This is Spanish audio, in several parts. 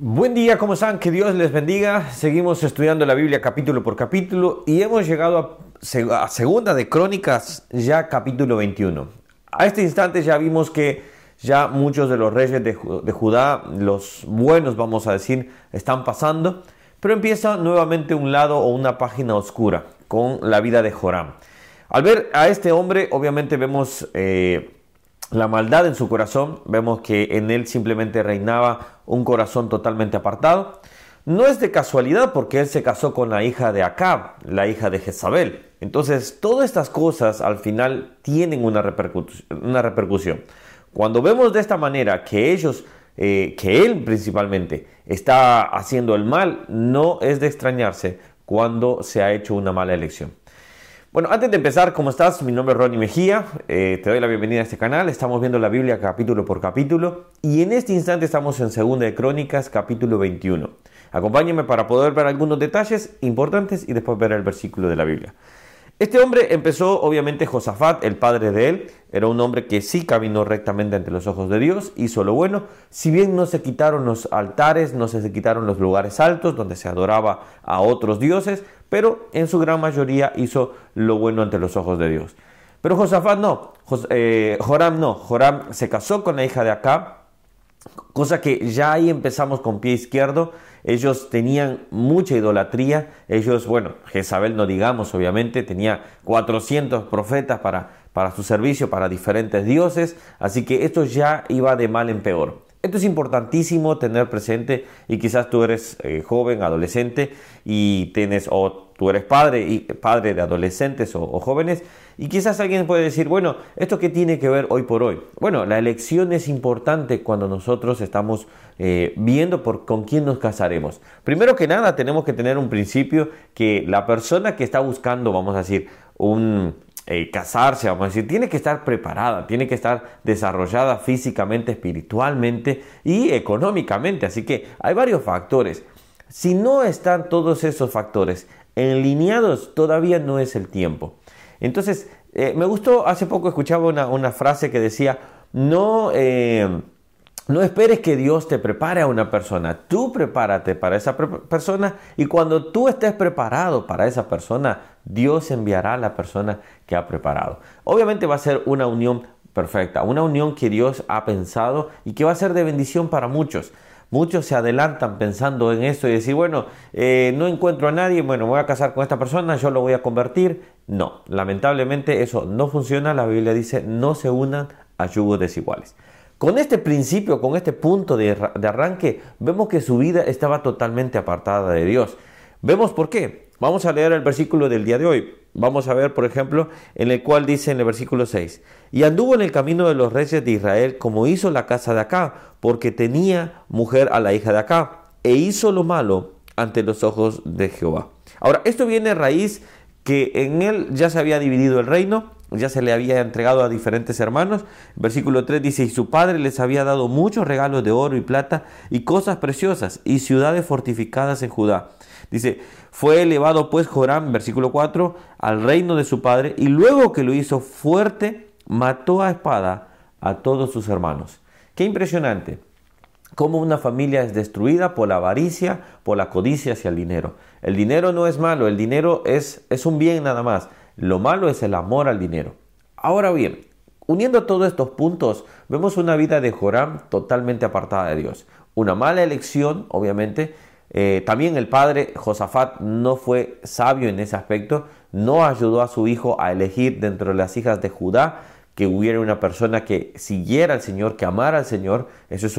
Buen día, ¿cómo están? Que Dios les bendiga. Seguimos estudiando la Biblia capítulo por capítulo y hemos llegado a, Segunda de Crónicas, ya capítulo 21. A este instante ya vimos que ya muchos de los reyes de, Judá, los buenos vamos a decir, están pasando, pero empieza nuevamente un lado o una página oscura con la vida de Joram. Al ver a este hombre, obviamente vemos... Eh, la maldad en su corazón, vemos que en él simplemente reinaba un corazón totalmente apartado. No es de casualidad porque él se casó con la hija de Acab, la hija de Jezabel. Entonces, todas estas cosas al final tienen una, repercusión. Cuando vemos de esta manera que ellos, eh, que él principalmente, está haciendo el mal, no es de extrañarse cuando se ha hecho una mala elección. Bueno, antes de empezar, ¿cómo estás? Mi nombre es Ronnie Mejía, eh, te doy la bienvenida a este canal, estamos viendo la Biblia capítulo por capítulo y en este instante estamos en Segunda de Crónicas capítulo 21. Acompáñame para poder ver algunos detalles importantes y después ver el versículo de la Biblia. Este hombre empezó, obviamente, Josafat, el padre de él, era un hombre que sí caminó rectamente ante los ojos de Dios, hizo lo bueno, si bien no se quitaron los altares, no se quitaron los lugares altos donde se adoraba a otros dioses, pero en su gran mayoría hizo lo bueno ante los ojos de Dios. Pero Josafat no, eh, Joram no, Joram se casó con la hija de Acab, cosa que ya ahí empezamos con pie izquierdo, ellos tenían mucha idolatría, ellos, bueno, Jezabel no digamos, obviamente, tenía 400 profetas para, para su servicio, para diferentes dioses, así que esto ya iba de mal en peor. Esto es importantísimo tener presente y quizás tú eres eh, joven, adolescente y tienes o tú eres padre y padre de adolescentes o, jóvenes y quizás alguien puede decir, bueno, ¿esto qué tiene que ver hoy por hoy? Bueno, la elección es importante cuando nosotros estamos eh, viendo por con quién nos casaremos. Primero que nada tenemos que tener un principio que la persona que está buscando, vamos a decir, un eh, casarse, vamos a decir, tiene que estar preparada, tiene que estar desarrollada físicamente, espiritualmente y económicamente. Así que hay varios factores. Si no están todos esos factores enlineados, todavía no es el tiempo. Entonces, eh, me gustó, hace poco escuchaba una, frase que decía, no... Eh, no esperes que Dios te prepare a una persona, tú prepárate para esa persona y cuando tú estés preparado para esa persona, Dios enviará a la persona que ha preparado. Obviamente va a ser una unión perfecta, una unión que Dios ha pensado y que va a ser de bendición para muchos. Muchos se adelantan pensando en eso y decir, bueno, eh, no encuentro a nadie, bueno, voy a casar con esta persona, yo lo voy a convertir. No, lamentablemente eso no funciona. La Biblia dice, no se unan a yugos desiguales. Con este principio, con este punto de, arranque, vemos que su vida estaba totalmente apartada de Dios. Vemos por qué. Vamos a leer el versículo del día de hoy. Vamos a ver, por ejemplo, en el cual dice en el versículo 6, y anduvo en el camino de los reyes de Israel como hizo la casa de acá, porque tenía mujer a la hija de acá, e hizo lo malo ante los ojos de Jehová. Ahora, esto viene a raíz que en él ya se había dividido el reino, ya se le había entregado a diferentes hermanos. Versículo 3 dice, y su padre les había dado muchos regalos de oro y plata y cosas preciosas y ciudades fortificadas en Judá. Dice, fue elevado pues Joram, versículo 4, al reino de su padre y luego que lo hizo fuerte, mató a espada a todos sus hermanos. Qué impresionante cómo una familia es destruida por la avaricia, por la codicia hacia el dinero. El dinero no es malo, el dinero es, es un bien nada más. Lo malo es el amor al dinero. Ahora bien, uniendo todos estos puntos, vemos una vida de Joram totalmente apartada de Dios. Una mala elección, obviamente. Eh, también el padre Josafat no fue sabio en ese aspecto, no ayudó a su hijo a elegir dentro de las hijas de Judá que hubiera una persona que siguiera al Señor, que amara al Señor. Eso es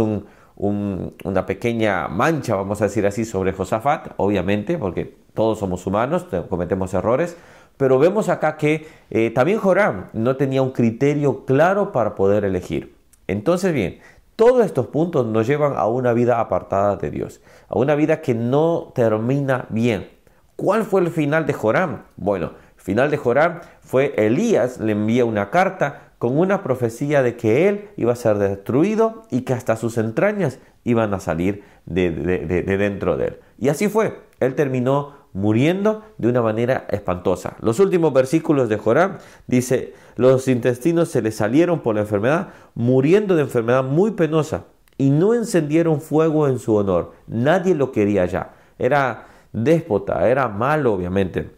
una pequeña mancha, vamos a decir así, sobre Josafat, obviamente, porque todos somos humanos, cometemos errores, pero vemos acá que eh, también Joram no tenía un criterio claro para poder elegir. Entonces, bien, todos estos puntos nos llevan a una vida apartada de Dios, a una vida que no termina bien. ¿Cuál fue el final de Joram? Bueno, el final de Joram fue Elías le envía una carta con una profecía de que él iba a ser destruido y que hasta sus entrañas iban a salir de, de dentro de él. Y así fue. Él terminó muriendo de una manera espantosa. Los últimos versículos de Joram dice, los intestinos se le salieron por la enfermedad, muriendo de enfermedad muy penosa y no encendieron fuego en su honor. Nadie lo quería ya. Era déspota, era malo obviamente.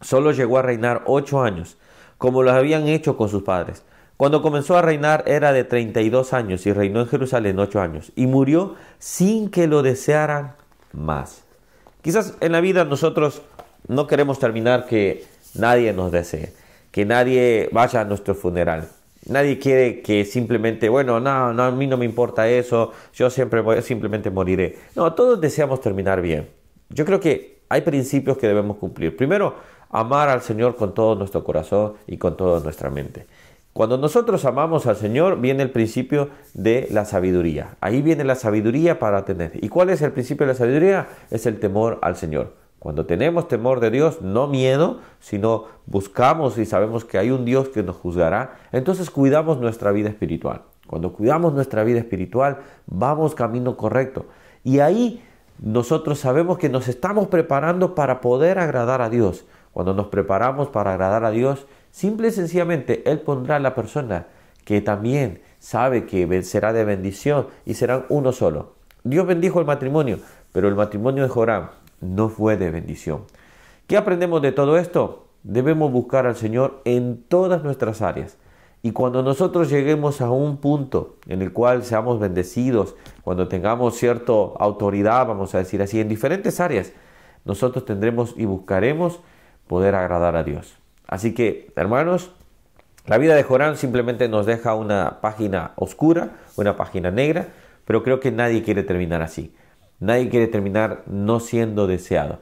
Solo llegó a reinar ocho años, como lo habían hecho con sus padres. Cuando comenzó a reinar era de 32 años y reinó en Jerusalén ocho años y murió sin que lo desearan más. Quizás en la vida nosotros no queremos terminar que nadie nos desee, que nadie vaya a nuestro funeral. Nadie quiere que simplemente, bueno, no, no, a mí no me importa eso, yo siempre simplemente moriré. No, todos deseamos terminar bien. Yo creo que hay principios que debemos cumplir. Primero, amar al Señor con todo nuestro corazón y con toda nuestra mente. Cuando nosotros amamos al Señor, viene el principio de la sabiduría. Ahí viene la sabiduría para tener. ¿Y cuál es el principio de la sabiduría? Es el temor al Señor. Cuando tenemos temor de Dios, no miedo, sino buscamos y sabemos que hay un Dios que nos juzgará, entonces cuidamos nuestra vida espiritual. Cuando cuidamos nuestra vida espiritual, vamos camino correcto. Y ahí nosotros sabemos que nos estamos preparando para poder agradar a Dios. Cuando nos preparamos para agradar a Dios, simple y sencillamente Él pondrá a la persona que también sabe que será de bendición y serán uno solo. Dios bendijo el matrimonio, pero el matrimonio de Joram no fue de bendición. ¿Qué aprendemos de todo esto? Debemos buscar al Señor en todas nuestras áreas. Y cuando nosotros lleguemos a un punto en el cual seamos bendecidos, cuando tengamos cierta autoridad, vamos a decir así, en diferentes áreas, nosotros tendremos y buscaremos poder agradar a Dios. Así que, hermanos, la vida de Jorán simplemente nos deja una página oscura, una página negra, pero creo que nadie quiere terminar así. Nadie quiere terminar no siendo deseado.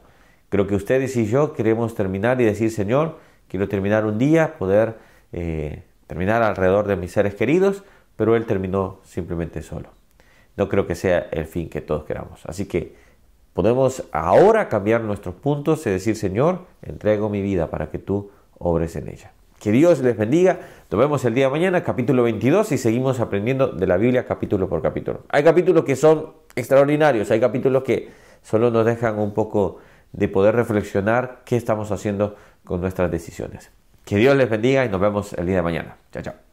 Creo que ustedes y yo queremos terminar y decir, Señor, quiero terminar un día, poder eh, terminar alrededor de mis seres queridos, pero Él terminó simplemente solo. No creo que sea el fin que todos queramos. Así que podemos ahora cambiar nuestros puntos y decir, Señor, entrego mi vida para que tú obres en ella. Que Dios les bendiga. Nos vemos el día de mañana, capítulo 22, y seguimos aprendiendo de la Biblia capítulo por capítulo. Hay capítulos que son extraordinarios, hay capítulos que solo nos dejan un poco de poder reflexionar qué estamos haciendo con nuestras decisiones. Que Dios les bendiga y nos vemos el día de mañana. Chao, chao.